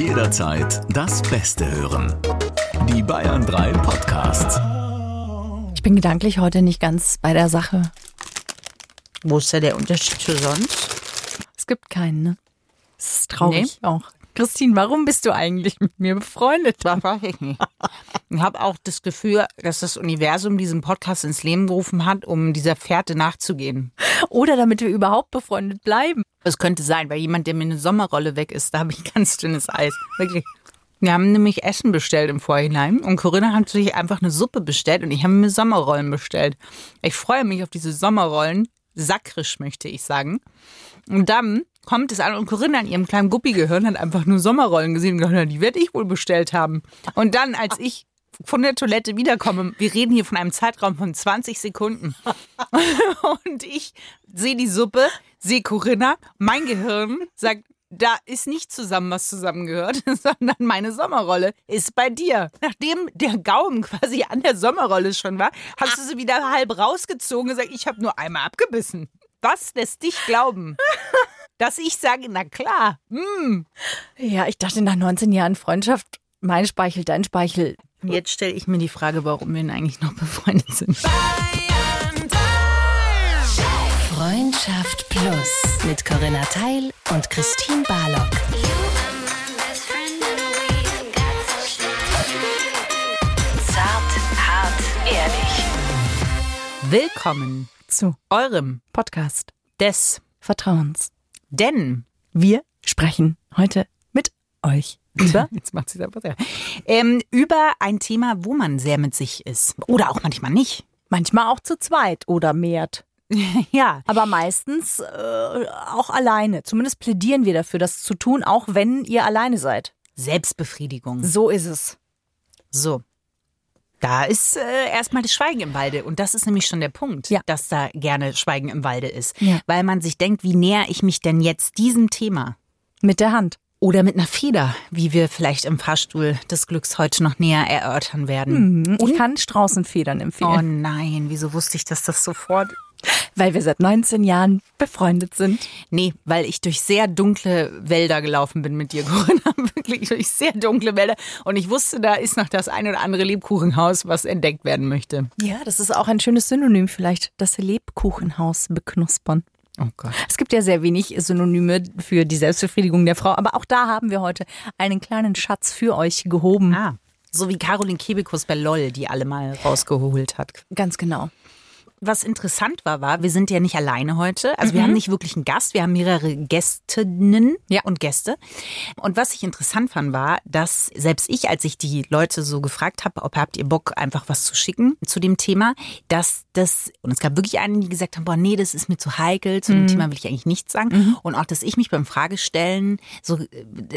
Jederzeit das Beste hören. Die Bayern 3 Podcasts. Ich bin gedanklich heute nicht ganz bei der Sache. Wo ist da der Unterschied zu sonst? Es gibt keinen, ne? Es ist traurig auch. Christine, warum bist du eigentlich mit mir befreundet? Das weiß ich nicht. Ich habe auch das Gefühl, dass das Universum diesen Podcast ins Leben gerufen hat, um dieser Fährte nachzugehen. Oder damit wir überhaupt befreundet bleiben. Das könnte sein, weil jemand, der mir eine Sommerrolle weg ist, da habe ich ganz dünnes Eis. Wirklich. Wir haben nämlich Essen bestellt im Vorhinein und Corinna hat sich einfach eine Suppe bestellt und ich habe mir Sommerrollen bestellt. Ich freue mich auf diese Sommerrollen. Sakrisch möchte ich sagen. Und dann kommt es an und Corinna in ihrem kleinen Guppigehirn hat einfach nur Sommerrollen gesehen und gedacht, die werde ich wohl bestellt haben. Und dann, als ich von der Toilette wiederkomme, wir reden hier von einem Zeitraum von 20 Sekunden. Und ich sehe die Suppe, sehe Corinna, mein Gehirn sagt, da ist nicht zusammen, was zusammengehört, sondern meine Sommerrolle ist bei dir. Nachdem der Gaumen quasi an der Sommerrolle schon war, hast du sie wieder halb rausgezogen und gesagt, ich habe nur einmal abgebissen. Was lässt dich glauben? Dass ich sage, na klar, mm. Ja, ich dachte nach 19 Jahren Freundschaft, mein Speichel, dein Speichel. Und jetzt stelle ich mir die Frage, warum wir denn eigentlich noch befreundet sind. Freundschaft Plus mit Corinna Teil und Christine Barlock. Zart, hart, ehrlich. Willkommen Zu eurem Podcast des Vertrauens. Denn Wir sprechen heute mit euch Jetzt macht sie einfach sehr. Ähm, über ein Thema, wo man sehr mit sich ist. Oder auch manchmal nicht. manchmal auch zu zweit oder mehrt. Ja. Aber meistens äh, auch alleine. Zumindest plädieren wir dafür, das zu tun, auch wenn ihr alleine seid. Selbstbefriedigung. So ist es. So. Da ist äh, erstmal das Schweigen im Walde. Und das ist nämlich schon der Punkt, Ja. dass da gerne Schweigen im Walde ist. Ja. Weil man sich denkt, wie näher ich mich denn jetzt diesem Thema? Mit der Hand. Oder mit einer Feder, wie wir vielleicht im Fahrstuhl des Glücks heute noch näher erörtern werden. Ich kann Straußenfedern Oh empfehlen, nein, wieso wusste ich, dass das sofort weil wir seit 19 Jahren befreundet sind. Nee, weil ich durch sehr dunkle Wälder gelaufen bin mit dir, Corinna. Wirklich durch sehr dunkle Wälder. Und ich wusste, da ist noch das ein oder andere Lebkuchenhaus, was entdeckt werden möchte. Ja, das ist auch ein schönes Synonym vielleicht, das Lebkuchenhaus beknuspern. Oh. Es gibt ja sehr wenig Synonyme für die Selbstbefriedigung der Frau, aber auch da haben wir heute einen kleinen Schatz für euch gehoben. Ah, so wie Caroline Kebekus bei LOL, die alle mal rausgeholt hat. Ganz genau. Was interessant war, war, wir sind ja nicht alleine heute. Also wir haben nicht wirklich einen Gast, wir haben mehrere Gästinnen Ja. und Gäste. Und was ich interessant fand, war, dass selbst ich, als ich die Leute so gefragt habe, ob habt ihr Bock, einfach was zu schicken zu dem Thema, dass das, und es gab wirklich einige, die gesagt haben, boah, nee, das ist mir zu heikel, zu dem Thema will ich eigentlich nichts sagen. Und auch, dass ich mich beim Fragestellen so äh,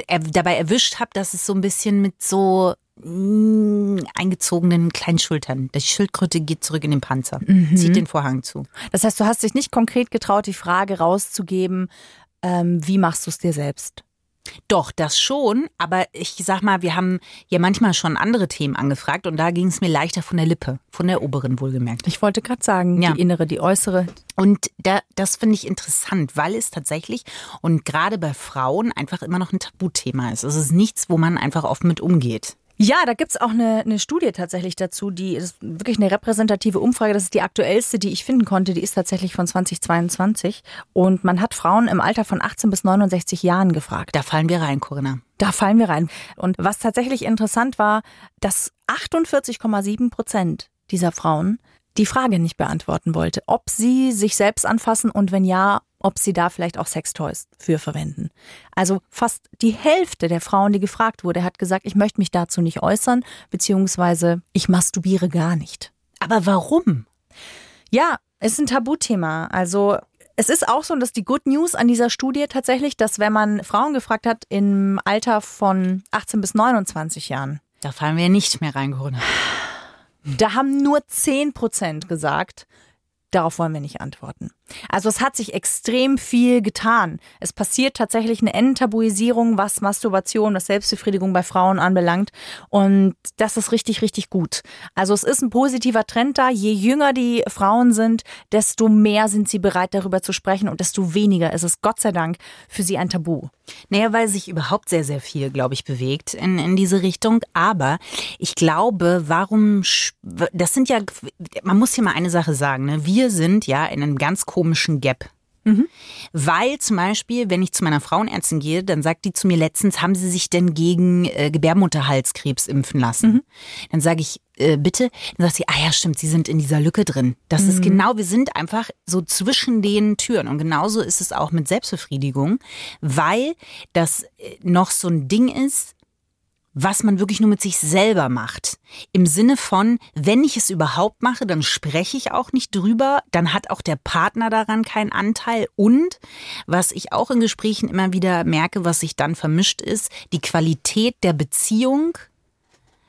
er, dabei erwischt habe, dass es so ein bisschen mit so mm, eingezogenen kleinen Schultern. Die Schildkröte geht zurück in den Panzer, zieht den Vorhang zu. Das heißt, du hast dich nicht konkret getraut, die Frage rauszugeben, ähm, wie machst du es dir selbst? Doch, das schon, aber ich sag mal, wir haben ja manchmal schon andere Themen angefragt und da ging es mir leichter von der Lippe, von der oberen wohlgemerkt. Ich wollte gerade sagen, Ja. die innere, die äußere. Und da, das finde ich interessant, weil es tatsächlich und gerade bei Frauen einfach immer noch ein Tabuthema ist. Es ist nichts, wo man einfach offen mit umgeht. Ja, da gibt's auch eine, eine Studie tatsächlich dazu, die ist wirklich eine repräsentative Umfrage. Das ist die aktuellste, die ich finden konnte. Die ist tatsächlich von 2022. Und man hat Frauen im Alter von 18 bis 69 Jahren gefragt. Da fallen wir rein, Corinna. Da fallen wir rein. Und was tatsächlich interessant war, dass 48,7 Prozent dieser Frauen die Frage nicht beantworten wollte, ob sie sich selbst anfassen und wenn ja, ob sie da vielleicht auch Sextoys für verwenden. Also fast die Hälfte der Frauen, die gefragt wurde, hat gesagt, ich möchte mich dazu nicht äußern, beziehungsweise ich masturbiere gar nicht. Aber warum? Ja, es ist ein Tabuthema. Also es ist auch so, dass die Good News an dieser Studie tatsächlich, dass wenn man Frauen gefragt hat im Alter von 18 bis 29 Jahren, Da fallen wir nicht mehr rein, Corinna. da haben nur 10 Prozent gesagt, darauf wollen wir nicht antworten. Also es hat sich extrem viel getan. Es passiert tatsächlich eine Enttabuisierung, was Masturbation, was Selbstbefriedigung bei Frauen anbelangt. Und das ist richtig, richtig gut. Also es ist ein positiver Trend da. Je jünger die Frauen sind, desto mehr sind sie bereit, darüber zu sprechen und desto weniger ist es Gott sei Dank für sie ein Tabu. Naja, weil sich überhaupt sehr, sehr viel, glaube ich, bewegt in, in diese Richtung. Aber ich glaube, warum, das sind ja, man muss hier mal eine Sache sagen, ne? wir sind ja in einem ganz Gap. Weil zum Beispiel, wenn ich zu meiner Frauenärztin gehe, dann sagt die zu mir letztens, haben Sie sich denn gegen äh, Gebärmutterhalskrebs impfen lassen? Dann sage ich, äh, bitte. Dann sagt sie, ah ja, stimmt, Sie sind in dieser Lücke drin. Das ist genau, wir sind einfach so zwischen den Türen. Und genauso ist es auch mit Selbstbefriedigung, weil das äh, noch so ein Ding ist, was man wirklich nur mit sich selber macht. Im Sinne von, wenn ich es überhaupt mache, dann spreche ich auch nicht drüber, dann hat auch der Partner daran keinen Anteil. Und was ich auch in Gesprächen immer wieder merke, was sich dann vermischt ist, die Qualität der Beziehung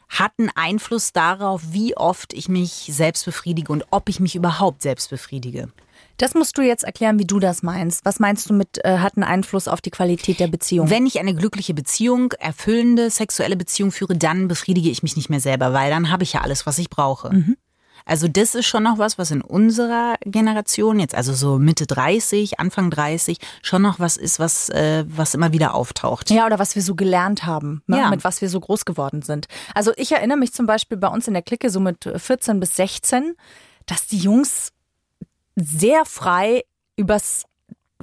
hat einen Einfluss darauf, wie oft ich mich selbst befriedige und ob ich mich überhaupt selbst befriedige. Das musst du jetzt erklären, wie du das meinst. Was meinst du mit, äh, hat einen Einfluss auf die Qualität der Beziehung? Wenn ich eine glückliche Beziehung, erfüllende sexuelle Beziehung führe, dann befriedige ich mich nicht mehr selber, weil dann habe ich ja alles, was ich brauche. Also das ist schon noch was, was in unserer Generation jetzt, also so Mitte 30, Anfang 30, schon noch was ist, was, äh, was immer wieder auftaucht. Ja, oder was wir so gelernt haben, ne? Ja. mit was wir so groß geworden sind. Also ich erinnere mich zum Beispiel bei uns in der Clique so mit 14 bis 16, dass die Jungs sehr frei übers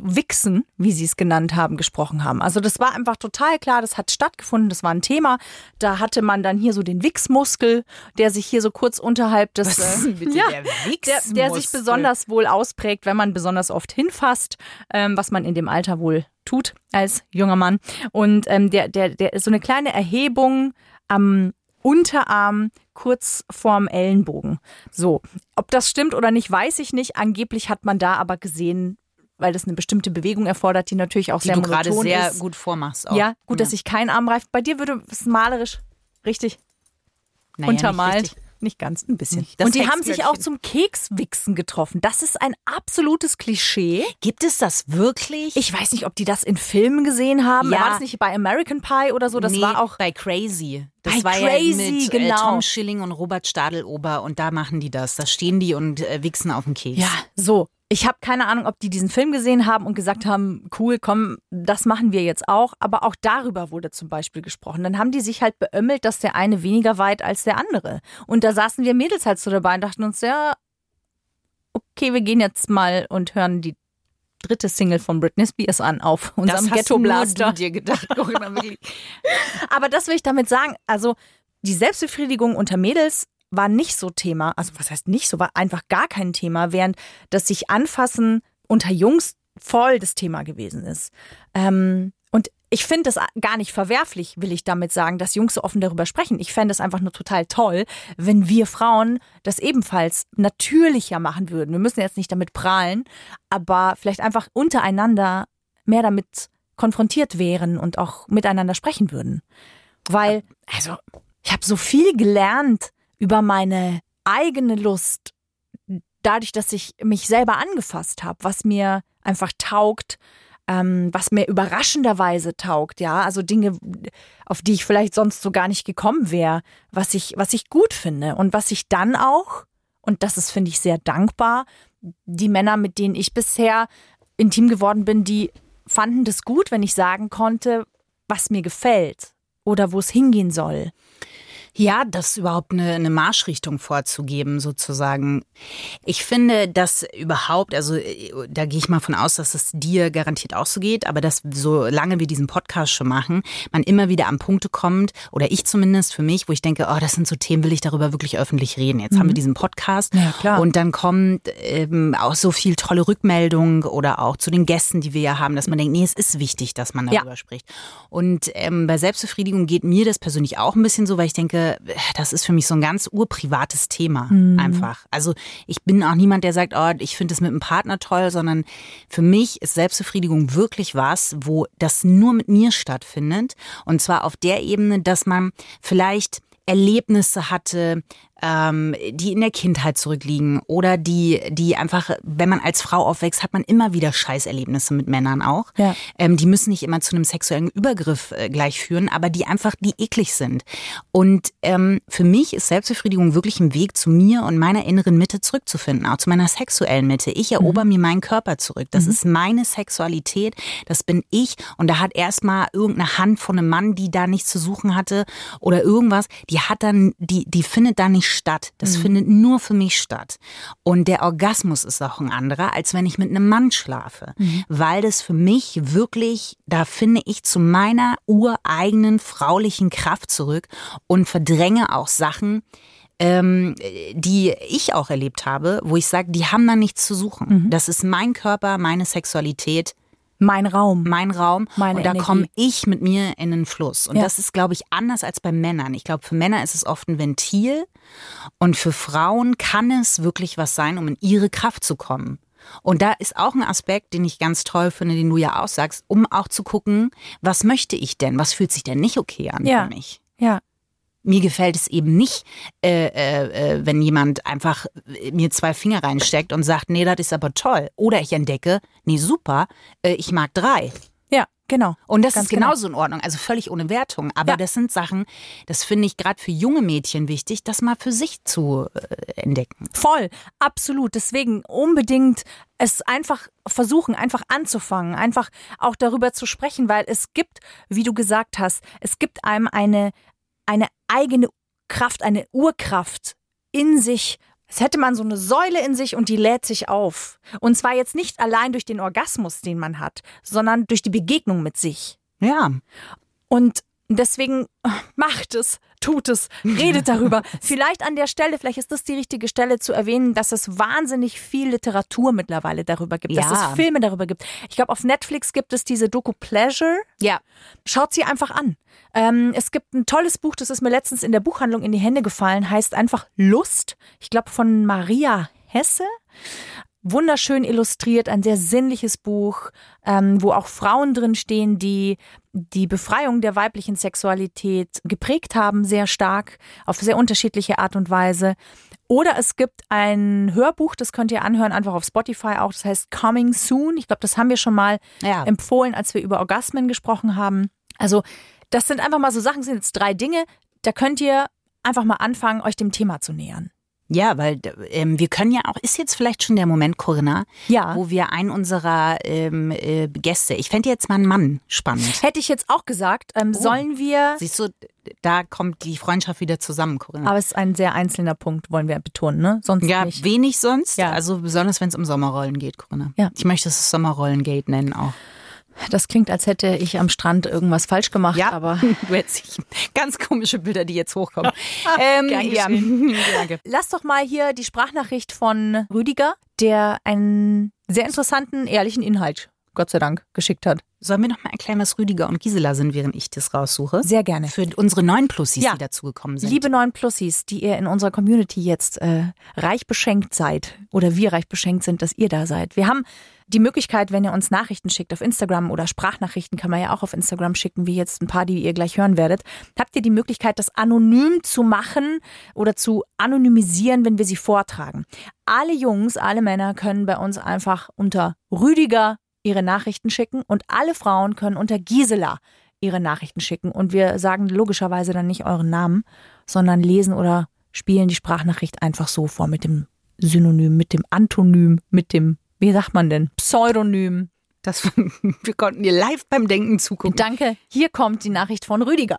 Wichsen, wie sie es genannt haben, gesprochen haben. Also das war einfach total klar, das hat stattgefunden, das war ein Thema. Da hatte man dann hier so den Wichsmuskel, der sich hier so kurz unterhalb des... Was ist bitte ja, der der, der sich Wichsmuskel? besonders wohl ausprägt, wenn man besonders oft hinfasst, ähm, was man in dem Alter wohl tut als junger Mann. Und ähm, der, der, der ist so eine kleine Erhebung am Unterarm kurz vorm Ellenbogen. So, ob das stimmt oder nicht, weiß ich nicht. Angeblich hat man da aber gesehen, weil das eine bestimmte Bewegung erfordert, die natürlich auch die sehr du gerade sehr ist. gut vormachst. Auch. Ja, gut, dass sich kein Arm reift. Bei dir würde es malerisch richtig Naja, untermalt. richtig. Nicht ganz, ein bisschen. Das und die haben sich auch zum Kekswichsen getroffen. Das ist ein absolutes Klischee. Gibt es das wirklich? Ich weiß nicht, ob die das in Filmen gesehen haben. Ja. War das nicht bei American Pie oder so? Das nee, war auch. bei Crazy. Das Bei war Crazy, ja mit genau. äh, Tom Schilling und Robert Stadelober und da machen die das. Da stehen die und äh, wichsen auf dem Keks. Ja, so. Ich habe keine Ahnung, ob die diesen Film gesehen haben und gesagt haben, cool, komm, das machen wir jetzt auch. Aber auch darüber wurde zum Beispiel gesprochen. Dann haben die sich halt beömmelt, dass der eine weniger weit als der andere. Und da saßen wir Mädels halt so dabei und dachten uns, ja, okay, wir gehen jetzt mal und hören die dritte Single von Britney Spears an auf unserem das Ghetto nur Blaster. du dir gedacht, Corinna. Aber das will ich damit sagen. Also die Selbstbefriedigung unter Mädels war nicht so Thema. Also was heißt nicht so, war einfach gar kein Thema, während das sich anfassen unter Jungs voll das Thema gewesen ist. Ähm, und ich finde es gar nicht verwerflich, will ich damit sagen, dass Jungs so offen darüber sprechen. Ich fände es einfach nur total toll, wenn wir Frauen das ebenfalls natürlicher machen würden. Wir müssen jetzt nicht damit prahlen, aber vielleicht einfach untereinander mehr damit konfrontiert wären und auch miteinander sprechen würden. Weil, also, ich habe so viel gelernt über meine eigene Lust, dadurch, dass ich mich selber angefasst habe, was mir einfach taugt, ähm, was mir überraschenderweise taugt, ja, also Dinge, auf die ich vielleicht sonst so gar nicht gekommen wäre, was ich, was ich gut finde und was ich dann auch, und das ist, finde ich, sehr dankbar, die Männer, mit denen ich bisher intim geworden bin, die fanden das gut, wenn ich sagen konnte, was mir gefällt oder wo es hingehen soll. Ja, das überhaupt eine, eine Marschrichtung vorzugeben, sozusagen. Ich finde, dass überhaupt, also äh, da gehe ich mal von aus, dass es dir garantiert auch so geht, aber dass solange wir diesen Podcast schon machen, man immer wieder an Punkte kommt, oder ich zumindest für mich, wo ich denke, oh, das sind so Themen, will ich darüber wirklich öffentlich reden. Jetzt haben wir diesen Podcast Ja, klar. und dann kommt ähm, auch so viel tolle Rückmeldung oder auch zu den Gästen, die wir ja haben, dass man denkt, nee, es ist wichtig, dass man Ja. darüber spricht. Und ähm, bei Selbstbefriedigung geht mir das persönlich auch ein bisschen so, weil ich denke, das ist für mich so ein ganz urprivates Thema einfach. Also ich bin auch niemand, der sagt, oh, ich finde es mit einem Partner toll, sondern für mich ist Selbstbefriedigung wirklich was, wo das nur mit mir stattfindet. Und zwar auf der Ebene, dass man vielleicht Erlebnisse hatte, ähm, die in der Kindheit zurückliegen oder die, die einfach, wenn man als Frau aufwächst, hat man immer wieder Scheißerlebnisse mit Männern auch. Ja. Ähm, die müssen nicht immer zu einem sexuellen Übergriff äh, gleich führen, aber die einfach, die eklig sind. Und ähm, für mich ist Selbstbefriedigung wirklich ein Weg zu mir und meiner inneren Mitte zurückzufinden, auch zu meiner sexuellen Mitte. Ich erober mir meinen Körper zurück. Das ist meine Sexualität, das bin ich. Und da hat erstmal irgendeine Hand von einem Mann, die da nichts zu suchen hatte oder irgendwas, die hat dann, die, die findet da nicht statt. Das findet nur für mich statt. Und der Orgasmus ist auch ein anderer, als wenn ich mit einem Mann schlafe. Weil das für mich wirklich, da finde ich zu meiner ureigenen fraulichen Kraft zurück und verdränge auch Sachen, ähm, die ich auch erlebt habe, wo ich sage, die haben da nichts zu suchen. Das ist mein Körper, meine Sexualität, Mein Raum. mein Raum Meine und da komme ich mit mir in den Fluss. Und Ja. das ist, glaube ich, anders als bei Männern. Ich glaube, für Männer ist es oft ein Ventil und für Frauen kann es wirklich was sein, um in ihre Kraft zu kommen. Und da ist auch ein Aspekt, den ich ganz toll finde, den du ja auch sagst, um auch zu gucken, was möchte ich denn? Was fühlt sich denn nicht okay an Ja. für mich? Ja. Mir gefällt es eben nicht, äh, äh, äh, wenn jemand einfach äh, mir zwei Finger reinsteckt und sagt, nee, das ist aber toll. Oder ich entdecke, nee, super, äh, ich mag drei. Ja, genau. Und das Ganz ist genauso in Ordnung, also völlig ohne Wertung. Aber Ja. das sind Sachen, das finde ich gerade für junge Mädchen wichtig, das mal für sich zu äh, entdecken. Voll, absolut. Deswegen unbedingt es einfach versuchen, einfach anzufangen, einfach auch darüber zu sprechen, weil es gibt, wie du gesagt hast, es gibt einem eine, eine eigene Kraft, eine Urkraft in sich. Es hätte man so eine Säule in sich und die lädt sich auf. Und zwar jetzt nicht allein durch den Orgasmus, den man hat, sondern durch die Begegnung mit sich. Ja, Und deswegen macht es, tut es, redet darüber. vielleicht an der Stelle, vielleicht ist das die richtige Stelle zu erwähnen, dass es wahnsinnig viel Literatur mittlerweile darüber gibt, dass Ja. es Filme darüber gibt. Ich glaube, auf Netflix gibt es diese Doku Pleasure. ja, Schaut sie einfach an. Ähm, es gibt ein tolles Buch, das ist mir letztens in der Buchhandlung in die Hände gefallen, heißt einfach Lust. Ich glaube von Maria Hesse. Wunderschön illustriert, ein sehr sinnliches Buch, ähm, wo auch Frauen drin stehen, die die Befreiung der weiblichen Sexualität geprägt haben, sehr stark, auf sehr unterschiedliche Art und Weise. Oder es gibt ein Hörbuch, das könnt ihr anhören, einfach auf Spotify auch, das heißt Coming Soon. Ich glaube, das haben wir schon mal Ja. empfohlen, als wir über Orgasmen gesprochen haben. Also, das sind einfach mal so Sachen, sind jetzt drei Dinge, da könnt ihr einfach mal anfangen, euch dem Thema zu nähern. Ja, weil ähm, wir können ja auch, ist jetzt vielleicht schon der Moment, Corinna, Ja. wo wir einen unserer ähm, äh, Gäste, ich fände jetzt mal einen Mann spannend. Hätte ich jetzt auch gesagt, ähm, sollen wir, Siehst du, da kommt die Freundschaft wieder zusammen, Corinna. aber es ist ein sehr einzelner Punkt, wollen wir betonen, ne? Sonst ja, nicht. wenig sonst. Ja. Also besonders, wenn es um Sommerrollen geht, Corinna. Ja. Ich möchte es Sommerrollengate nennen auch. Das klingt, als hätte ich am Strand irgendwas falsch gemacht, aber du hättest ganz komische Bilder, die jetzt hochkommen. ähm, ja. Danke. lass doch mal hier die Sprachnachricht von Rüdiger, der einen sehr interessanten, ehrlichen Inhalt, Gott sei Dank, geschickt hat. Sollen wir noch mal erklären, was Rüdiger und Gisela sind, während ich das raussuche? Sehr gerne. Für unsere neuen Plussis, Ja. die dazugekommen sind. Liebe neuen Plussis, die ihr in unserer Community jetzt äh, reich beschenkt seid oder wir reich beschenkt sind, dass ihr da seid. Wir haben die Möglichkeit, wenn ihr uns Nachrichten schickt auf Instagram oder Sprachnachrichten kann man ja auch auf Instagram schicken, wie jetzt ein paar, die ihr gleich hören werdet, habt ihr die Möglichkeit, das anonym zu machen oder zu anonymisieren, wenn wir sie vortragen. Alle Jungs, alle Männer können bei uns einfach unter Rüdiger ihre Nachrichten schicken und alle Frauen können unter Gisela ihre Nachrichten schicken. Und wir sagen logischerweise dann nicht euren Namen, sondern lesen oder spielen die Sprachnachricht einfach so vor mit dem Synonym, mit dem Antonym, mit dem, wie sagt man denn, Pseudonym. Das, wir konnten dir live beim Denken zugucken. Danke. Hier kommt die Nachricht von Rüdiger.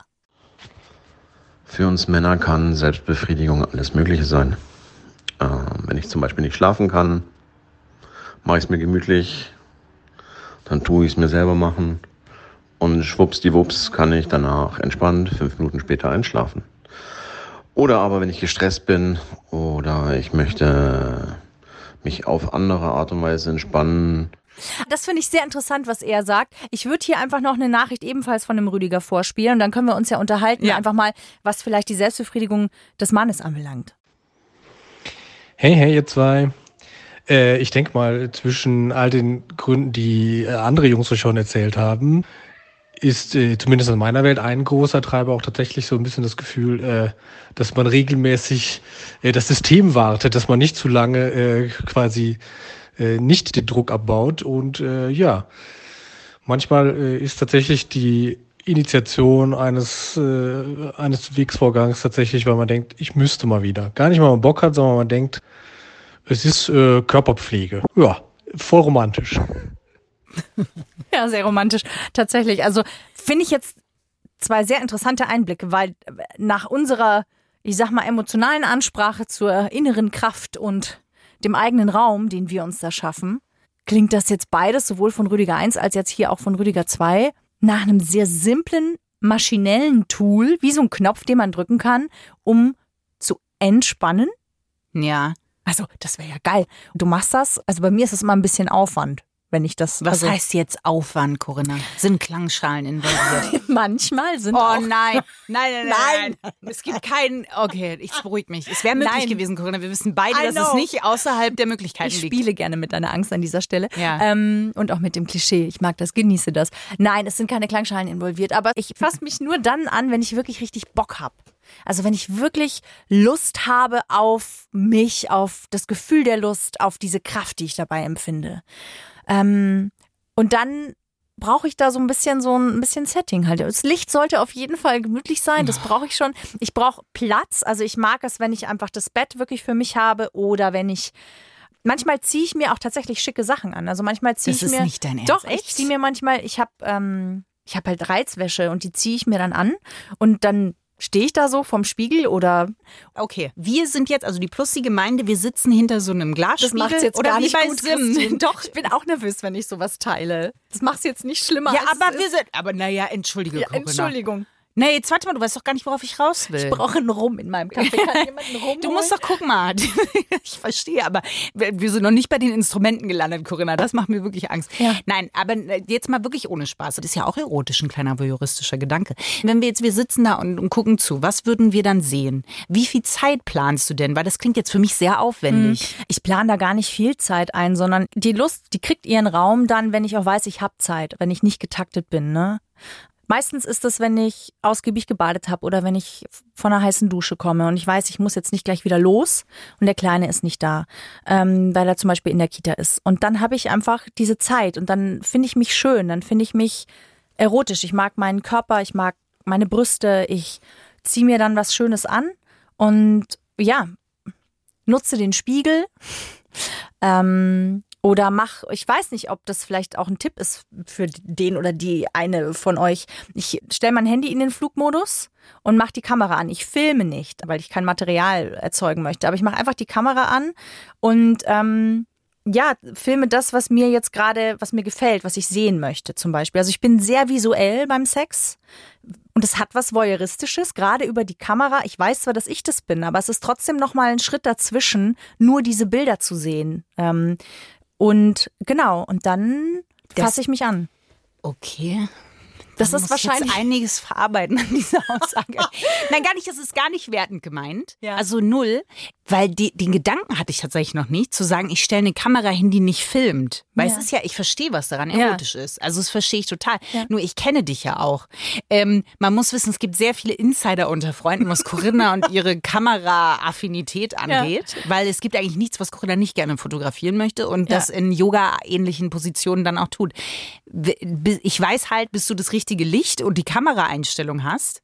Für uns Männer kann Selbstbefriedigung alles Mögliche sein. Ähm, wenn ich zum Beispiel nicht schlafen kann, mache ich es mir gemütlich, dann tue ich es mir selber machen und schwuppsdiwupps kann ich danach entspannt fünf Minuten später einschlafen. Oder aber wenn ich gestresst bin oder ich möchte mich auf andere Art und Weise entspannen, Das finde ich sehr interessant, was er sagt. Ich würde hier einfach noch eine Nachricht ebenfalls von dem Rüdiger vorspielen und dann können wir uns ja unterhalten, Ja. einfach mal, was vielleicht die Selbstbefriedigung des Mannes anbelangt. Hey, hey, ihr zwei. Äh, ich denke mal, zwischen all den Gründen, die äh, andere Jungs euch schon erzählt haben, ist äh, zumindest in meiner Welt ein großer Treiber auch tatsächlich so ein bisschen das Gefühl, äh, dass man regelmäßig äh, das System wartet, dass man nicht zu lange äh, quasi äh, nicht den Druck abbaut. Und äh, ja, manchmal äh, ist tatsächlich die Initiation eines, äh, eines Wegsvorgangs tatsächlich, weil man denkt, ich müsste mal wieder. Gar nicht, weil man Bock hat, sondern man denkt, es ist äh, Körperpflege. Ja, voll romantisch. Ja, sehr romantisch. Tatsächlich. Also finde ich jetzt zwei sehr interessante Einblicke, weil nach unserer, ich sag mal, emotionalen Ansprache zur inneren Kraft und dem eigenen Raum, den wir uns da schaffen, klingt das jetzt beides, sowohl von Rüdiger 1 als jetzt hier auch von Rüdiger 2, nach einem sehr simplen, maschinellen Tool, wie so ein Knopf, den man drücken kann, um zu entspannen. Ja. Also, das wäre ja geil. Du machst das, also bei mir ist es immer ein bisschen Aufwand, wenn ich das. Was also, heißt jetzt Aufwand, Corinna? Sind Klangschalen involviert? Manchmal sind Oh nein. Nein, nein, nein, nein. Es gibt keinen. Okay, ich beruhige mich. Es wäre möglich Nein. gewesen, Corinna. Wir wissen beide, I dass es know. nicht außerhalb der Möglichkeiten Ich liegt. spiele gerne mit deiner Angst an dieser Stelle. Ja. Ähm, und auch mit dem Klischee. Ich mag das, genieße das. Nein, es sind keine Klangschalen involviert, aber ich fasse mich nur dann an, wenn ich wirklich richtig Bock habe. Also wenn ich wirklich Lust habe auf mich, auf das Gefühl der Lust, auf diese Kraft, die ich dabei empfinde. Ähm, und dann brauche ich da so ein bisschen so ein bisschen Setting halt. Das Licht sollte auf jeden Fall gemütlich sein, das brauche ich schon. Ich brauche Platz, also ich mag es, wenn ich einfach das Bett wirklich für mich habe oder wenn ich manchmal ziehe ich mir auch tatsächlich schicke Sachen an. Also manchmal ziehe Das ich ist mir nicht dein Ernst, Doch, ich ziehe mir manchmal, ich habe ähm, ich habe halt Reizwäsche und die ziehe ich mir dann an und dann stehe ich da so vorm Spiegel oder Okay, wir sind jetzt, also die Plus die Gemeinde, wir sitzen hinter so einem Glasspiegel. oder wie bei Sim. Christine. Doch, ich bin auch nervös, wenn ich sowas teile. Das macht es jetzt nicht schlimmer. Ja, aber wir sind. Aber naja, entschuldige, Ja, Corinna. Entschuldigung. Nee, jetzt warte mal, du weißt doch gar nicht, worauf ich raus will. Ich brauche einen Rum in meinem Kaffee. Kann jemand einen Rum Du musst doch gucken mal. Ich verstehe, aber wir sind noch nicht bei den Instrumenten gelandet, Corinna. Das macht mir wirklich Angst. Ja. Nein, aber jetzt mal wirklich ohne Spaß. Das ist ja auch erotisch, ein kleiner voyeuristischer Gedanke. Wenn wir jetzt, wir sitzen da und, und gucken zu, was würden wir dann sehen? Wie viel Zeit planst du denn? Weil das klingt jetzt für mich sehr aufwendig. Ich plane da gar nicht viel Zeit ein, sondern die Lust, die kriegt ihren Raum dann, wenn ich auch weiß, ich habe Zeit, wenn ich nicht getaktet bin. Ne? Meistens ist es, wenn ich ausgiebig gebadet habe oder wenn ich von einer heißen Dusche komme und ich weiß, ich muss jetzt nicht gleich wieder los und der Kleine ist nicht da, ähm, weil er zum Beispiel in der Kita ist. Und dann habe ich einfach diese Zeit und dann finde ich mich schön, dann finde ich mich erotisch. Ich mag meinen Körper, ich mag meine Brüste, ich ziehe mir dann was Schönes an und ja, nutze den Spiegel. Ähm, oder mach, ich weiß nicht, ob das vielleicht auch ein Tipp ist für den oder die eine von euch. Ich stelle mein Handy in den Flugmodus und mache die Kamera an. Ich filme nicht, weil ich kein Material erzeugen möchte. Aber ich mache einfach die Kamera an und ähm, ja, filme das, was mir jetzt gerade, was mir gefällt, was ich sehen möchte zum Beispiel. Also ich bin sehr visuell beim Sex und es hat was voyeuristisches, gerade über die Kamera. Ich weiß zwar, dass ich das bin, aber es ist trotzdem noch mal ein Schritt dazwischen, nur diese Bilder zu sehen. Ähm, und genau, und dann fasse ich mich an. Okay. Das Da ist wahrscheinlich einiges verarbeiten an dieser Aussage. Nein, gar nicht. Das ist gar nicht wertend gemeint. Ja. Also null, weil die, den Gedanken hatte ich tatsächlich noch nicht, zu sagen, ich stelle eine Kamera hin, die nicht filmt. Weil Ja. es ist ja, ich verstehe, was daran Ja. erotisch ist. Also das verstehe ich total. Ja. Nur ich kenne dich ja auch. Ähm, man muss wissen, es gibt sehr viele Insider unter Freunden, was Corinna und ihre Kameraaffinität angeht. Weil es gibt eigentlich nichts, was Corinna nicht gerne fotografieren möchte und Ja. das in Yoga-ähnlichen Positionen dann auch tut. Ich weiß halt, bis du das richtige Licht und die Kameraeinstellung hast,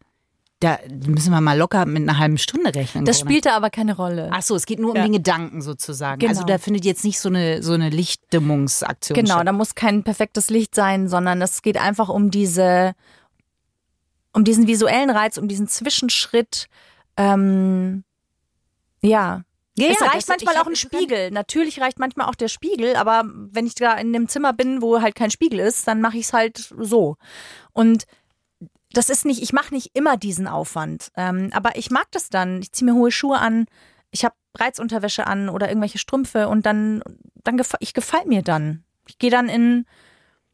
da müssen wir mal locker mit einer halben Stunde rechnen. Das Corinna. spielt da aber keine Rolle. Ach so, es geht nur um Ja. den Gedanken sozusagen. Genau. Also da findet jetzt nicht so eine, so eine Lichtdimmungsaktion Genau, statt. da muss kein perfektes Licht sein, sondern es geht einfach um diese, um diesen visuellen Reiz, um diesen Zwischenschritt. Ähm, ja. Ja, es ja, reicht manchmal auch ein Spiegel. Natürlich reicht manchmal auch der Spiegel, aber wenn ich da in dem Zimmer bin, wo halt kein Spiegel ist, dann mache ich es halt so. Und das ist nicht, ich mache nicht immer diesen Aufwand. Ähm, aber ich mag das dann. Ich ziehe mir hohe Schuhe an, ich habe Reizunterwäsche an oder irgendwelche Strümpfe und dann, dann gefa ich gefällt mir dann. Ich gehe dann in,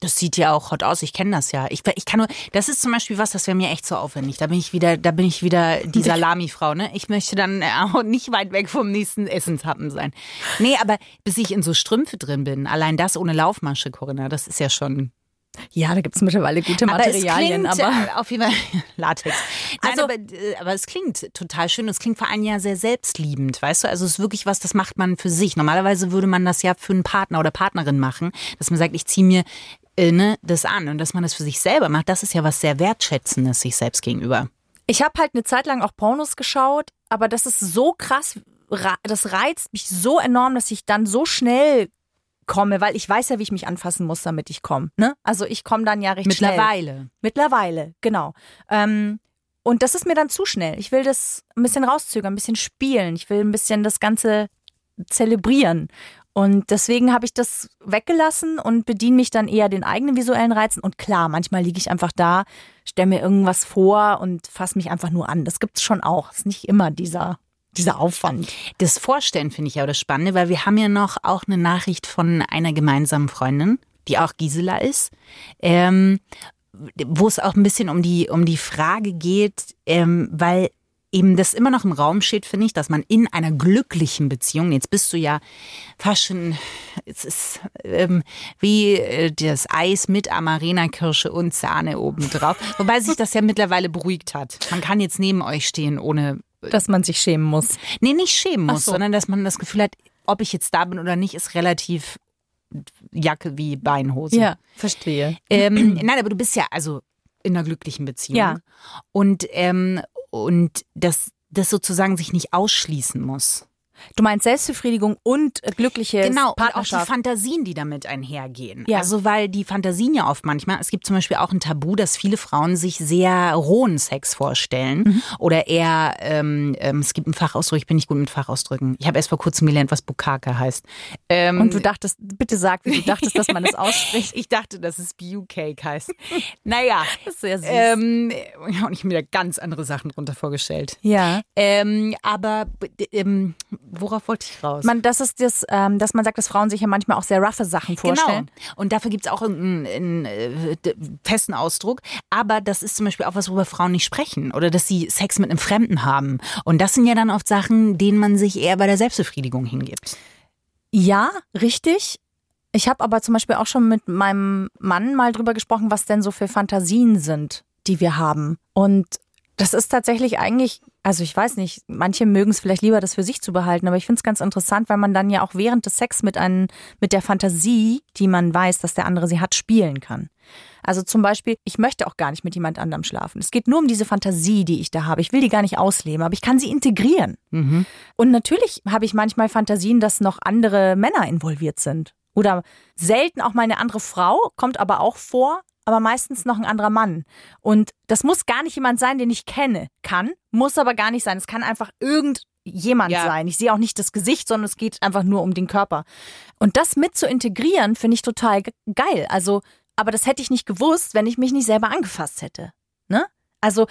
Das sieht ja auch hot aus. Ich kenne das ja. Ich, ich kann nur, das ist zum Beispiel was, das wäre mir echt so aufwendig. Da bin ich wieder, da bin ich wieder die Salami-Frau, ne? Ich möchte dann äh, auch nicht weit weg vom nächsten Essenshappen sein. Nee, aber bis ich in so Strümpfe drin bin, allein das ohne Laufmasche, Corinna, das ist ja schon, Ja, da gibt es mittlerweile gute Aber Materialien, klingt, aber äh, auf jeden Fall Latex. Nein, Also- aber, äh, aber es klingt total schön und es klingt vor allem ja sehr selbstliebend, weißt du? Also es ist wirklich was, das macht man für sich. Normalerweise würde man das ja für einen Partner oder Partnerin machen, dass man sagt, ich ziehe mir äh, ne, das an und dass man das für sich selber macht, das ist ja was sehr wertschätzendes sich selbst gegenüber. Ich habe halt eine Zeit lang auch Pornos geschaut, aber das ist so krass, ra- das reizt mich so enorm, dass ich dann so schnell komme, weil ich weiß ja, wie ich mich anfassen muss, damit ich komme. Ne? Also ich komme dann ja recht schnell. Mittlerweile. Mittlerweile, genau. Ähm, und das ist mir dann zu schnell. Ich will das ein bisschen rauszögern, ein bisschen spielen. Ich will ein bisschen das Ganze zelebrieren. Und deswegen habe ich das weggelassen und bediene mich dann eher den eigenen visuellen Reizen. Und klar, manchmal liege ich einfach da, stelle mir irgendwas vor und fasse mich einfach nur an. Das gibt's schon auch. ist nicht immer dieser, dieser Aufwand. Das Vorstellen finde ich ja das Spannende, weil wir haben ja noch auch eine Nachricht von einer gemeinsamen Freundin, die auch Gisela ist, ähm, wo es auch ein bisschen um die, um die Frage geht, ähm, weil eben das immer noch im Raum steht, finde ich, dass man in einer glücklichen Beziehung, jetzt bist du ja fast schon, es ist ähm, wie äh, das Eis mit Amarena-Kirsche und Sahne obendrauf, wobei sich das ja mittlerweile beruhigt hat. Man kann jetzt neben euch stehen, ohne Dass man sich schämen muss. Nee, nicht schämen muss, so. sondern dass man das Gefühl hat, ob ich jetzt da bin oder nicht, ist relativ Jacke wie Beinhose. verstehe. Ähm, nein, aber du bist ja also in einer glücklichen Beziehung. Ja. Und, ähm, und dass das sozusagen sich nicht ausschließen muss. Du meinst Selbstbefriedigung und glückliche Genau, und auch die Partnerschaft. Fantasien, die damit einhergehen. Ja. Also weil die Fantasien ja oft manchmal, es gibt zum Beispiel auch ein Tabu, dass viele Frauen sich sehr rohen Sex vorstellen. Mhm. Oder eher, ähm, ähm, es gibt einen Fachausdruck, ich bin nicht gut mit Fachausdrücken. Ich habe erst vor kurzem gelernt, was Bukake heißt. Ähm, und du dachtest, bitte sag, wie du dachtest, dass man das ausspricht. ich dachte, dass es BU-Cake heißt. naja. Das ist sehr süß. Ähm, ja, und ich habe mir da ganz andere Sachen drunter vorgestellt. ja. Ähm, aber ähm, worauf wollte ich raus? Man, das ist das, ähm, dass man sagt, dass Frauen sich ja manchmal auch sehr roughe Sachen vorstellen. Genau. Und dafür gibt es auch einen, einen äh, festen Ausdruck. Aber das ist zum Beispiel auch was, worüber Frauen nicht sprechen. Oder dass sie Sex mit einem Fremden haben. Und das sind ja dann oft Sachen, denen man sich eher bei der Selbstbefriedigung hingibt. Ja, richtig. Ich habe aber zum Beispiel auch schon mit meinem Mann mal drüber gesprochen, was denn so für Fantasien sind, die wir haben. Und das ist tatsächlich eigentlich, also ich weiß nicht, manche mögen es vielleicht lieber, das für sich zu behalten, aber ich finde es ganz interessant, weil man dann ja auch während des Sex mit, einem, mit der Fantasie, die man weiß, dass der andere sie hat, spielen kann. Also zum Beispiel, ich möchte auch gar nicht mit jemand anderem schlafen. Es geht nur um diese Fantasie, die ich da habe. Ich will die gar nicht ausleben, aber ich kann sie integrieren. Und natürlich habe ich manchmal Fantasien, dass noch andere Männer involviert sind. Oder selten auch mal eine andere Frau, kommt aber auch vor, aber meistens noch ein anderer Mann. Und das muss gar nicht jemand sein, den ich kenne. Kann, muss aber gar nicht sein. Es kann einfach irgendjemand Ja. sein. Ich sehe auch nicht das Gesicht, sondern es geht einfach nur um den Körper. Und das mit zu integrieren, finde ich total ge- geil. Also, aber das hätte ich nicht gewusst, wenn ich mich nicht selber angefasst hätte. Ne? Also,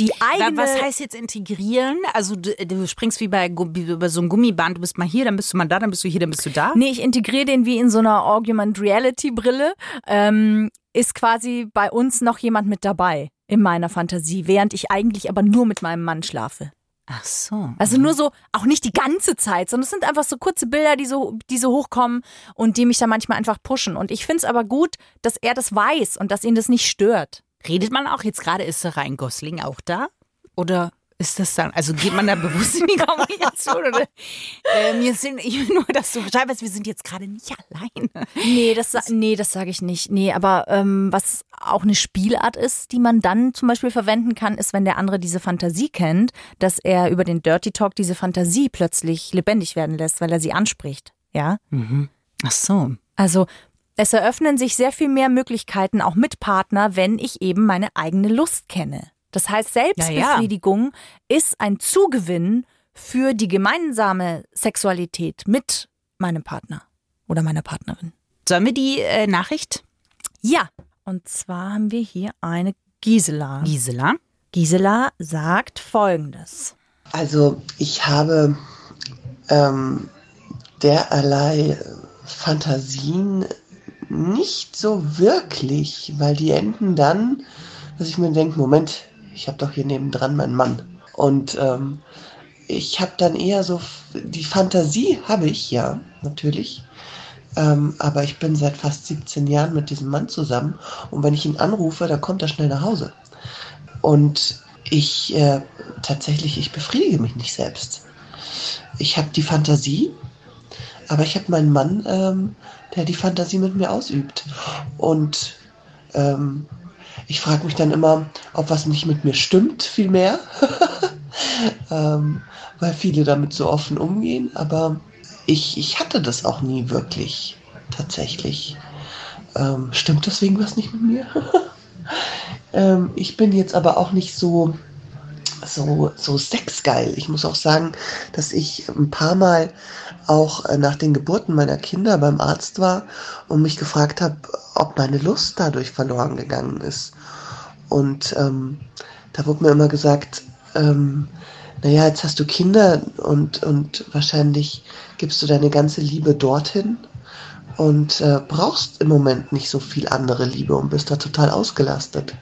die eigene. Was heißt jetzt integrieren? Also du, du springst wie bei über so ein Gummiband, du bist mal hier, dann bist du mal da, dann bist du hier, dann bist du da. Nee, ich integriere den wie in so einer Augmented Reality Brille. Ähm, ist quasi bei uns noch jemand mit dabei in meiner Fantasie, während ich eigentlich aber nur mit meinem Mann schlafe. Ach so. Also nur so, auch nicht die ganze Zeit, sondern es sind einfach so kurze Bilder, die so, die so hochkommen und die mich dann manchmal einfach pushen. Und ich finde es aber gut, dass er das weiß und dass ihn das nicht stört. Redet man auch jetzt gerade, ist der Ryan Gosling auch da? Oder ist das dann, also geht man da bewusst in die Kommunikation? Oder, äh, wir sind, ich nur, dass du Bescheid weißt, wir sind jetzt gerade nicht alleine. Nee, das, nee, das sage ich nicht. Nee, aber ähm, was auch eine Spielart ist, die man dann zum Beispiel verwenden kann, ist, wenn der andere diese Fantasie kennt, dass er über den Dirty Talk diese Fantasie plötzlich lebendig werden lässt, weil er sie anspricht. Ja. Ach so. Also es eröffnen sich sehr viel mehr Möglichkeiten auch mit Partner, wenn ich eben meine eigene Lust kenne. Das heißt, Selbstbefriedigung ist ein Zugewinn für die gemeinsame Sexualität mit meinem Partner oder meiner Partnerin. Sollen wir die äh, Nachricht? Ja, und zwar haben wir hier eine Gisela. Gisela. Gisela sagt folgendes. Also ich habe ähm, derlei Fantasien nicht so wirklich, weil die enden dann, dass ich mir denke, Moment, ich habe doch hier nebendran meinen Mann. Und ähm, ich habe dann eher so, die Fantasie habe ich ja, natürlich. Ähm, aber ich bin seit fast 17 Jahren mit diesem Mann zusammen und wenn ich ihn anrufe, dann kommt er schnell nach Hause. Und ich äh, tatsächlich, ich befriedige mich nicht selbst. Ich habe die Fantasie, aber ich habe meinen Mann, ähm, der die Fantasie mit mir ausübt. Und ähm, ich frage mich dann immer, ob was nicht mit mir stimmt, vielmehr. ähm, weil viele damit so offen umgehen. Aber ich, ich hatte das auch nie wirklich, tatsächlich. Ähm, stimmt deswegen was nicht mit mir? ähm, ich bin jetzt aber auch nicht so, so, so sexgeil. Ich muss auch sagen, dass ich ein paar Mal auch äh, nach den Geburten meiner Kinder beim Arzt war und mich gefragt habe, ob meine Lust dadurch verloren gegangen ist. Und ähm, da wurde mir immer gesagt, ähm, naja, jetzt hast du Kinder und, und wahrscheinlich gibst du deine ganze Liebe dorthin und äh, brauchst im Moment nicht so viel andere Liebe und bist da total ausgelastet.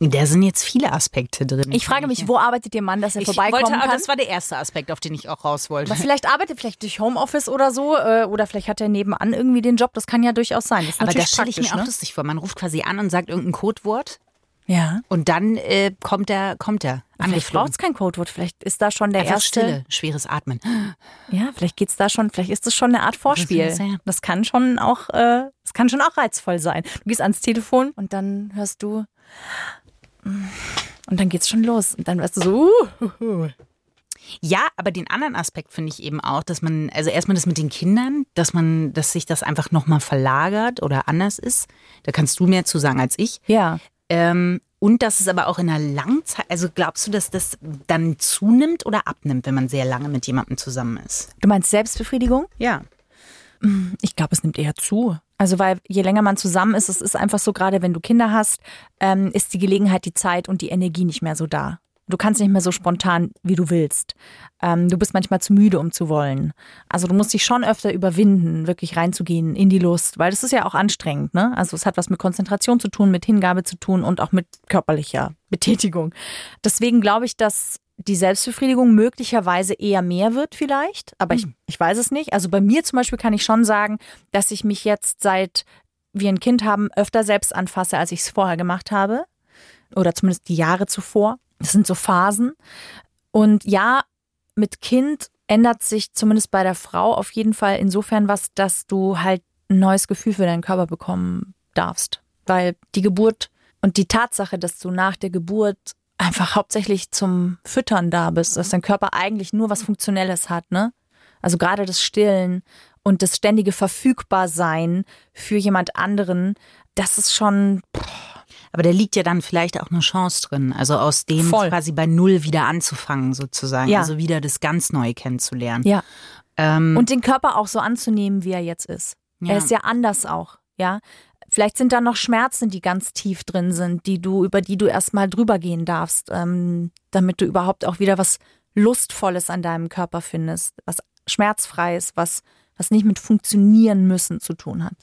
Da sind jetzt viele Aspekte drin. Ich frage mich, wo arbeitet Ihr Mann, dass er ich vorbeikommen wollte, kann? Das war der erste Aspekt, auf den ich auch raus wollte. Aber vielleicht arbeitet vielleicht durch Homeoffice oder so äh, oder vielleicht hat er nebenan irgendwie den Job. Das kann ja durchaus sein. Das ist Aber da natürlich stelle ich mir praktisch, auch ne? lustig vor. Man ruft quasi an und sagt irgendein Codewort Ja. und dann äh, kommt er, kommt er. Vielleicht braucht es kein Codewort. Vielleicht ist da schon der Einfach erste. Stille, schweres Atmen. Ja, vielleicht geht's da schon. Vielleicht ist es schon eine Art Vorspiel. Das ja- Das kann schon auch. Äh, das kann schon auch reizvoll sein. Du gehst ans Telefon und dann hörst du. Und dann geht's schon los. Und dann weißt du so. Uh, Ja, aber den anderen Aspekt finde ich eben auch, dass man, also erstmal das mit den Kindern, dass man, dass sich das einfach nochmal verlagert oder anders ist. Da kannst du mehr zu sagen als ich. ja. Ähm, und dass es aber auch in einer langen Zeit, also glaubst du, dass das dann zunimmt oder abnimmt, wenn man sehr lange mit jemandem zusammen ist? Du meinst Selbstbefriedigung? Ja. Ich glaube, es nimmt eher zu. Also, weil je länger man zusammen ist, es ist einfach so, gerade wenn du Kinder hast, ähm, ist die Gelegenheit, die Zeit und die Energie nicht mehr so da. Du kannst nicht mehr so spontan, wie du willst. Ähm, du bist manchmal zu müde, um zu wollen. Also du musst dich schon öfter überwinden, wirklich reinzugehen in die Lust, weil das ist ja auch anstrengend. Ne? Also es hat was mit Konzentration zu tun, mit Hingabe zu tun und auch mit körperlicher Betätigung. Deswegen glaube ich, dass die Selbstbefriedigung möglicherweise eher mehr wird vielleicht, aber ich, ich weiß es nicht. Also bei mir zum Beispiel kann ich schon sagen, dass ich mich jetzt seit wir ein Kind haben öfter selbst anfasse, als ich es vorher gemacht habe oder zumindest die Jahre zuvor. Das sind so Phasen. Und ja, mit Kind ändert sich zumindest bei der Frau auf jeden Fall insofern was, dass du halt ein neues Gefühl für deinen Körper bekommen darfst. Weil die Geburt und die Tatsache, dass du nach der Geburt einfach hauptsächlich zum Füttern da bist, dass dein Körper eigentlich nur was Funktionelles hat, ne? Also gerade das Stillen und das ständige Verfügbarsein für jemand anderen, das ist schon, Aber da liegt ja dann vielleicht auch eine Chance drin, also aus dem Voll. quasi bei Null wieder anzufangen sozusagen, Ja. also wieder das ganz neu kennenzulernen. ja. Ähm, Und den Körper auch so anzunehmen, wie er jetzt ist. Ja. Er ist ja anders auch, ja. Vielleicht sind da noch Schmerzen, die ganz tief drin sind, die du, über die du erstmal drüber gehen darfst, ähm, damit du überhaupt auch wieder was Lustvolles an deinem Körper findest, was schmerzfreies, was, was nicht mit funktionieren müssen zu tun hat.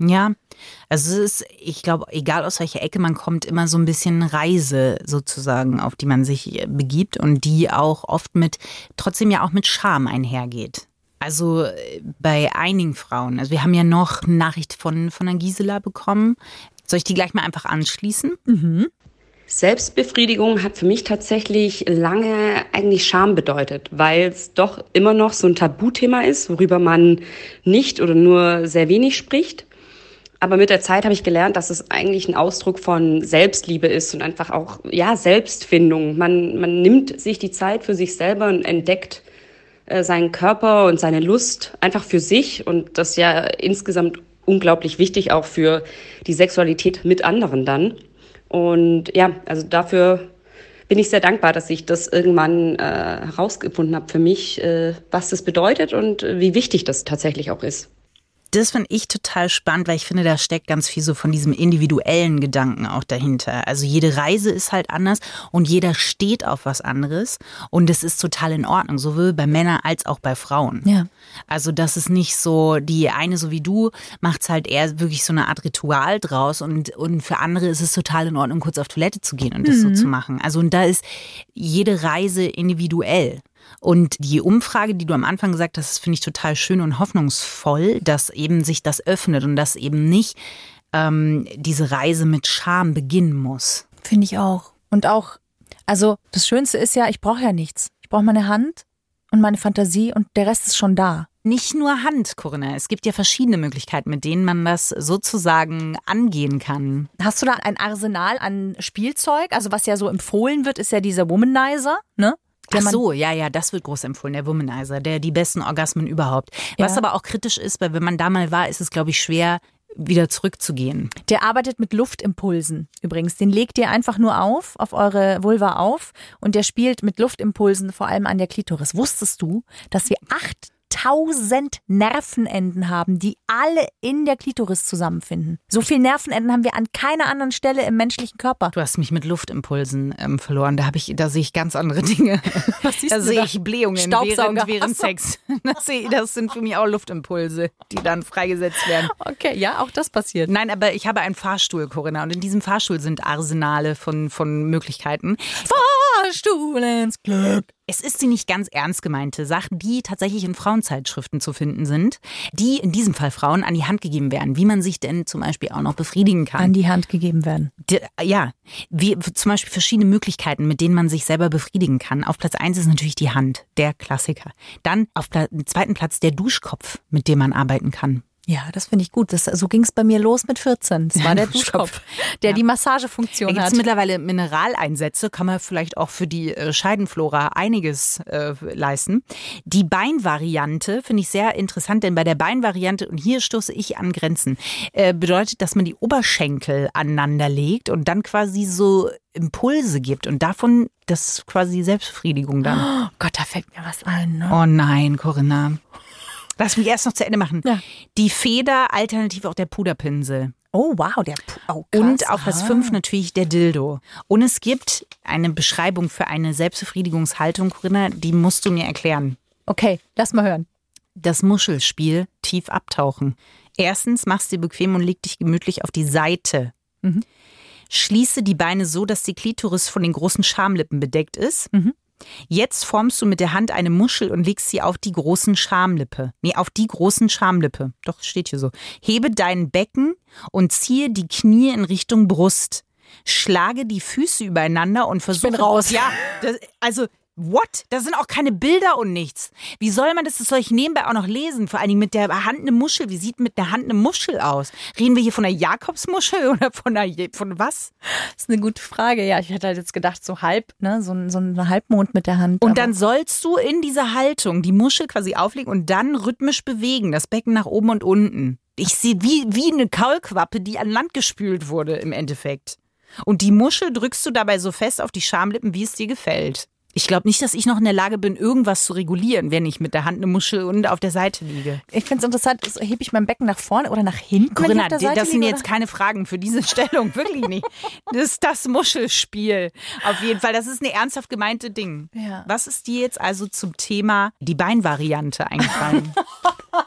Ja, also es ist, ich glaube, egal aus welcher Ecke man kommt, immer so ein bisschen Reise sozusagen, auf die man sich äh, begibt und die auch oft mit, trotzdem ja auch mit Scham einhergeht. Also äh, bei einigen Frauen, also wir haben ja noch eine Nachricht von, von der Gisela bekommen. Soll ich die gleich mal einfach anschließen? Selbstbefriedigung hat für mich tatsächlich lange eigentlich Scham bedeutet, weil es doch immer noch so ein Tabuthema ist, worüber man nicht oder nur sehr wenig spricht. Aber mit der Zeit habe ich gelernt, dass es eigentlich ein Ausdruck von Selbstliebe ist und einfach auch, ja, Selbstfindung. Man, man nimmt sich die Zeit für sich selber und entdeckt äh, seinen Körper und seine Lust einfach für sich und das ja insgesamt unglaublich wichtig auch für die Sexualität mit anderen dann. Und ja, also dafür bin ich sehr dankbar, dass ich das irgendwann äh, herausgefunden habe für mich, äh, was das bedeutet und äh, wie wichtig das tatsächlich auch ist. Das finde ich total spannend, weil ich finde, da steckt ganz viel so von diesem individuellen Gedanken auch dahinter. Also jede Reise ist halt anders und jeder steht auf was anderes und es ist total in Ordnung, sowohl bei Männern als auch bei Frauen. Ja. Also das ist nicht so, die eine so wie du macht's halt eher wirklich so eine Art Ritual draus und, und für andere ist es total in Ordnung, kurz auf Toilette zu gehen und das so zu machen. Also und da ist jede Reise individuell. Und die Umfrage, die du am Anfang gesagt hast, finde ich total schön und hoffnungsvoll, dass eben sich das öffnet und dass eben nicht ähm, diese Reise mit Scham beginnen muss. Finde ich auch. Und auch, also das Schönste ist ja, ich brauche ja nichts. Ich brauche meine Hand und meine Fantasie und der Rest ist schon da. Nicht nur Hand, Corinna. Es gibt ja verschiedene Möglichkeiten, mit denen man das sozusagen angehen kann. Hast du da ein Arsenal an Spielzeug? Also was ja so empfohlen wird, ist ja dieser Womanizer, ne? Ach so, ja, ja, das wird groß empfohlen, der Womanizer, der die besten Orgasmen überhaupt. Was Ja. aber auch kritisch ist, weil wenn man da mal war, ist es, glaube ich, schwer, wieder zurückzugehen. Der arbeitet mit Luftimpulsen übrigens. Den legt ihr einfach nur auf, auf eure Vulva auf und der spielt mit Luftimpulsen vor allem an der Klitoris. Wusstest du, dass wir 8000 Nervenenden haben, die alle in der Klitoris zusammenfinden? So viele Nervenenden haben wir an keiner anderen Stelle im menschlichen Körper. Du hast mich mit Luftimpulsen ähm, verloren. Da habe ich, da sehe ich ganz andere Dinge. Was siehst da sehe ich Blähungen Staubsauger. während, während so. Sex. Das, das sind für mich auch Luftimpulse, die dann freigesetzt werden. Okay, ja, auch das passiert. Nein, aber ich habe einen Fahrstuhl, Corinna, und in diesem Fahrstuhl sind Arsenale von, von Möglichkeiten. Fahrstuhl ins Glück. Es ist die nicht ganz ernst gemeinte Sache, die tatsächlich in Frauenzeitschriften zu finden sind, die in diesem Fall Frauen an die Hand gegeben werden, wie man sich denn zum Beispiel auch noch befriedigen kann. An die Hand gegeben werden. Ja, wie zum Beispiel verschiedene Möglichkeiten, mit denen man sich selber befriedigen kann. Auf Platz eins ist natürlich die Hand, der Klassiker. Dann auf Pla dem zweiten Platz der Duschkopf, mit dem man arbeiten kann. Ja, das finde ich gut. Das, so ging es bei mir los mit 14. Das war der Duschkopf, der die Da Massagefunktion gibt hat. es mittlerweile Mineraleinsätze, kann man vielleicht auch für die äh, Scheidenflora einiges äh, leisten. Die Beinvariante finde ich sehr interessant, denn bei der Beinvariante, und hier stoße ich an Grenzen, äh, bedeutet, dass man die Oberschenkel aneinander legt und dann quasi so Impulse gibt und davon das quasi Selbstbefriedigung dann. Oh Gott, da fällt mir was ein. Ne? Oh nein, Corinna. Lass mich erst noch zu Ende machen. Ja. Die Feder, alternativ auch der Puderpinsel. Oh, wow, der Pu- oh, krass. Und auf Platz Aha. 5 natürlich der Dildo. Und es gibt eine Beschreibung für eine Selbstbefriedigungshaltung, Corinna, die musst du mir erklären. Okay, lass mal hören. Das Muschelspiel tief abtauchen. Erstens machst du dir bequem und leg dich gemütlich auf die Seite. Mhm. Schließe die Beine so, dass die Klitoris von den großen Schamlippen bedeckt ist. Jetzt formst du mit der Hand eine Muschel und legst sie auf die großen Schamlippe. Nee, auf die großen Schamlippe. Doch, steht hier so. Hebe dein Becken und ziehe die Knie in Richtung Brust. Schlage die Füße übereinander und versuche. bin raus. Ja, das, also. What? Da sind auch keine Bilder und nichts. Wie soll man das? Das soll ich nebenbei auch noch lesen. Vor allen Dingen mit der Hand eine Muschel. Wie sieht mit der Hand eine Muschel aus? Reden wir hier von einer Jakobsmuschel oder von einer, von was? Das ist eine gute Frage. Ja, ich hätte halt jetzt gedacht, so halb, ne, so, ein- so ein Halbmond mit der Hand. Und dann sollst du in dieser Haltung die Muschel quasi auflegen und dann rhythmisch bewegen, das Becken nach oben und unten. Ich sehe wie, wie eine Kaulquappe, die an Land gespült wurde im Endeffekt. Und die Muschel drückst du dabei so fest auf die Schamlippen, wie es dir gefällt. Ich glaube nicht, dass ich noch in der Lage bin, irgendwas zu regulieren, wenn ich mit der Hand eine Muschel und auf der Seite liege. Ich finde es interessant, ist- hebe ich mein Becken nach vorne oder nach hinten? Corinna, das sind liege, jetzt keine Fragen für diese Stellung, wirklich nicht. Das ist das Muschelspiel. Auf jeden Fall, das ist eine ernsthaft gemeinte Ding. Ja. Was ist dir jetzt also zum Thema die Beinvariante eingefallen? oder?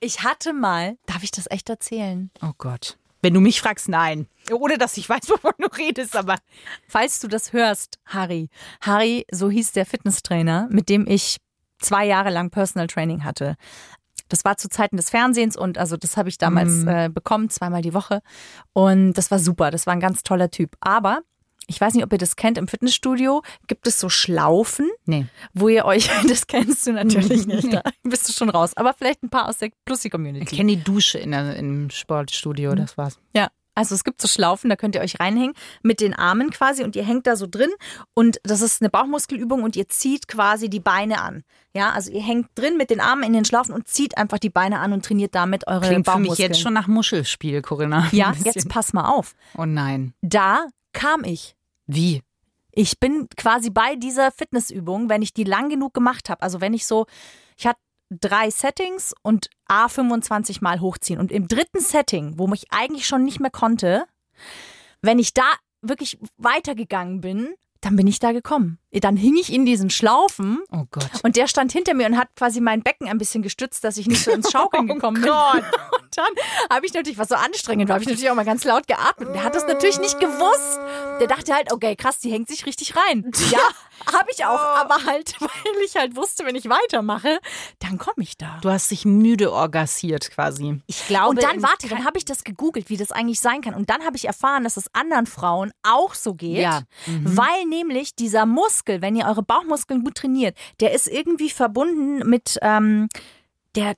Ich hatte mal, darf ich das echt erzählen? oh Gott. Wenn du mich fragst, nein. Ohne dass ich weiß, wovon du redest, aber Falls du das hörst, Harry. Harry, so hieß der Fitnesstrainer, mit dem ich zwei Jahre lang Personal Training hatte. Das war zu Zeiten des Fernsehens und also das habe ich damals äh, bekommen, zweimal die Woche. Und das war super, das war ein ganz toller Typ. Aber ich weiß nicht, ob ihr das kennt, im Fitnessstudio gibt es so Schlaufen, nee. wo ihr euch, das kennst du natürlich nicht, da bist du schon raus. Aber vielleicht ein paar aus der Ich Plussi-Community. kenne die Dusche in der, im Sportstudio, das war's. Ja. Also es gibt so Schlaufen, da könnt ihr euch reinhängen mit den Armen quasi und ihr hängt da so drin und das ist eine Bauchmuskelübung und ihr zieht quasi die Beine an. Ja, also ihr hängt drin mit den Armen in den Schlaufen und zieht einfach die Beine an und trainiert damit eure Klingt für Bauchmuskeln. mich jetzt schon nach Muschelspiel, Corinna. Ja, jetzt pass mal auf. Oh nein. Da kam ich. Wie? Ich bin quasi bei dieser Fitnessübung, wenn ich die lang genug gemacht habe. Also wenn ich so, ich hatte drei Settings und A 25 Mal hochziehen. Und im dritten Setting, wo ich eigentlich schon nicht mehr konnte, wenn ich da wirklich weitergegangen bin, dann bin ich da gekommen. Dann hing ich in diesen Schlaufen Oh Gott. und der stand hinter mir und hat quasi mein Becken ein bisschen gestützt, dass ich nicht so ins Schaukeln gekommen bin. Und dann habe ich natürlich, was so anstrengend war, habe ich natürlich auch mal ganz laut geatmet. Der hat das natürlich nicht gewusst. Der dachte halt, okay, krass, die hängt sich richtig rein. Ja, habe ich auch. Aber halt, weil ich halt wusste, wenn ich weitermache, dann komme ich da. Du hast dich müde orgasiert quasi. Ich glaube. Und dann, warte, dann habe ich das gegoogelt, wie das eigentlich sein kann. Und dann habe ich erfahren, dass es anderen Frauen auch so geht. Ja. Mhm. Weil nämlich dieser Muskel, wenn ihr eure Bauchmuskeln gut trainiert, der ist irgendwie verbunden mit, ähm, der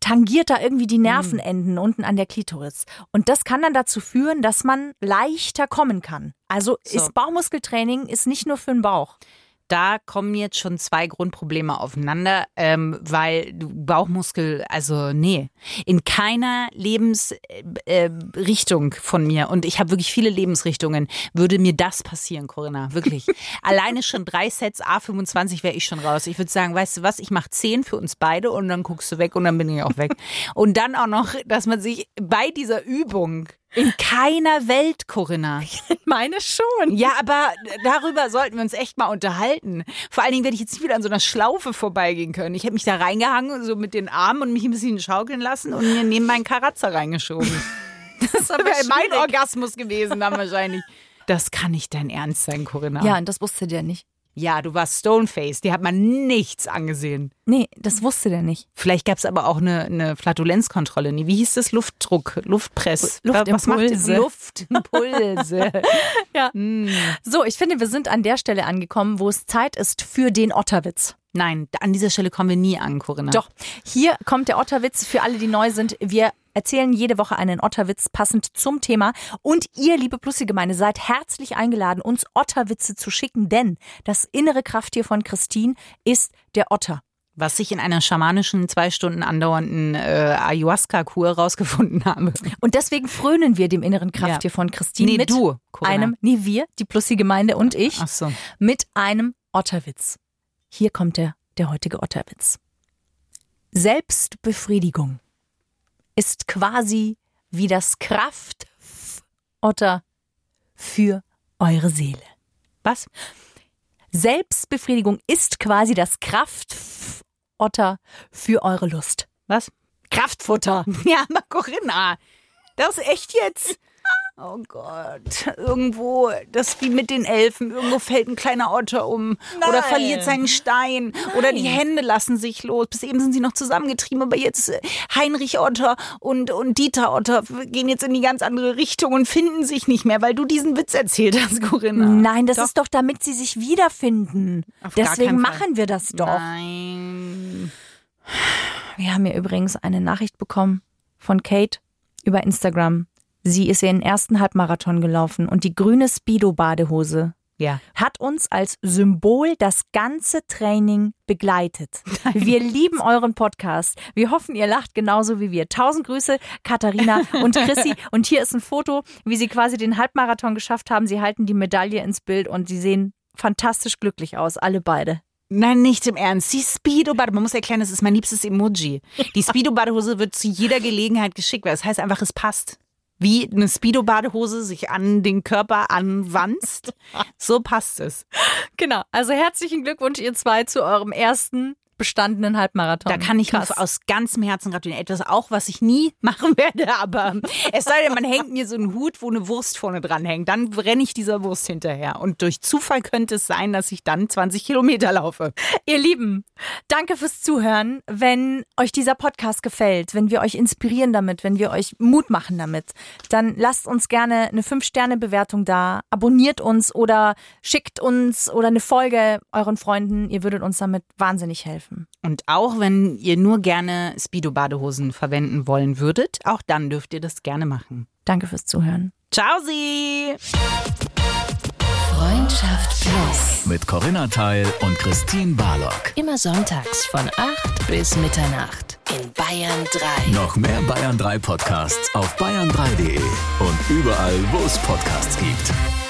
tangiert da irgendwie die Nervenenden unten an der Klitoris. Und das kann dann dazu führen, dass man leichter kommen kann. Also So. ist Bauchmuskeltraining ist nicht nur für den Bauch. Da kommen jetzt schon zwei Grundprobleme aufeinander, ähm, weil du Bauchmuskel, also nee, in keiner Lebensrichtung äh, Richtung von mir und ich habe wirklich viele Lebensrichtungen, würde mir das passieren, Corinna, wirklich. Alleine schon drei Sets A25 wäre ich schon raus. Ich würde sagen, weißt du was, ich mache zehn für uns beide und dann guckst du weg und dann bin ich auch weg. und dann auch noch, dass man sich bei dieser Übung in keiner Welt, Corinna, Meine schon. ja, aber darüber sollten wir uns echt mal unterhalten. Vor allen Dingen werde ich jetzt nicht wieder an so einer Schlaufe vorbeigehen können. Ich hätte mich da reingehangen, so mit den Armen und mich ein bisschen schaukeln lassen und mir neben meinen Karatzer reingeschoben. Das wäre mein Orgasmus gewesen dann wahrscheinlich. Das kann nicht dein Ernst sein, Corinna. Ja, und das wusste der nicht. Ja du warst Stoneface. Die hat man nichts angesehen. Nee, das wusste der nicht. Vielleicht gab es aber auch eine, eine Flatulenzkontrolle. Nee, wie hieß das? Luftdruck, Luftpress. Was macht Luftimpulse. Luftimpulse. Ja. So, ich finde, wir sind an der Stelle angekommen, wo es Zeit ist für den Otterwitz. Nein, an dieser Stelle kommen wir nie an, Corinna. Doch, hier kommt der Otterwitz für alle, die neu sind. Wir erzählen jede Woche einen Otterwitz passend zum Thema. Und ihr, liebe Plussi-Gemeinde, seid herzlich eingeladen, uns Otterwitze zu schicken, denn das innere Krafttier von Christine ist der Otter. was ich in einer schamanischen, zwei Stunden andauernden äh, Ayahuasca-Kur rausgefunden habe. Und deswegen frönen wir dem inneren Krafttier von Christine Nee, mit du, Corinna. einem, nee, wir, die Plussi-Gemeinde und ich, Ach so. mit einem Otterwitz. Hier kommt der, der heutige Otterwitz. Selbstbefriedigung ist quasi wie das Kraft-Otter für eure Seele. Was? Selbstbefriedigung ist quasi das Kraft-Otter für eure Lust. Was? Kraftfutter. Ja, Corinna, das ist echt jetzt. Oh Gott, irgendwo, das ist wie mit den Elfen, irgendwo fällt ein kleiner Otter um oder verliert seinen Stein oder die Hände lassen sich los. Bis eben sind sie noch zusammengetrieben, aber jetzt äh, Heinrich Otter und, und Dieter Otter gehen jetzt in die ganz andere Richtung und finden sich nicht mehr, weil du diesen Witz erzählt hast, Corinna. Nein, das Doch. ist doch, damit sie sich wiederfinden. Auf Deswegen machen wir das doch. Nein. Wir haben hier übrigens eine Nachricht bekommen von Kate über Instagram. Sie ist ihren ersten Halbmarathon gelaufen und die grüne Speedo-Badehose Ja. hat uns als Symbol das ganze Training begleitet. Wir lieben euren Podcast. Wir hoffen, ihr lacht genauso wie wir. Tausend Grüße, Katharina und Chrissy. Und hier ist ein Foto, wie sie quasi den Halbmarathon geschafft haben. Sie halten die Medaille ins Bild und sie sehen fantastisch glücklich aus, alle beide. Nein, nicht im Ernst. Die Speedo-Bade, man muss erklären, das ist mein liebstes Emoji. Die Speedo-Badehose wird zu jeder Gelegenheit geschickt, weil das heißt einfach, es passt. Wie eine Speedo-Badehose sich an den Körper anwanzt, so passt es. Genau. Also herzlichen Glückwunsch, ihr zwei, zu eurem ersten bestandenen Halbmarathon. Da kann ich Krass. aus ganzem Herzen gratulieren. Etwas auch, was ich nie machen werde, aber es sei denn, man hängt mir so einen Hut, wo eine Wurst vorne dran hängt. Dann renne ich dieser Wurst hinterher. Und durch Zufall könnte es sein, dass ich dann 20 Kilometer laufe. Ihr Lieben, danke fürs Zuhören. Wenn euch dieser Podcast gefällt, wenn wir euch inspirieren damit, wenn wir euch Mut machen damit, dann lasst uns gerne eine 5-Sterne-Bewertung da, abonniert uns oder schickt uns oder eine Folge euren Freunden. Ihr würdet uns damit wahnsinnig helfen. Und auch wenn ihr nur gerne Speedo-Badehosen verwenden wollen würdet, auch dann dürft ihr das gerne machen. Danke fürs Zuhören. Ciao Sie! Freundschaft Plus. Mit Corinna Teil und Christine Barlock. Immer sonntags von 8 bis Mitternacht in Bayern 3. Noch mehr Bayern 3 Podcasts auf bayern3.de und überall, wo es Podcasts gibt.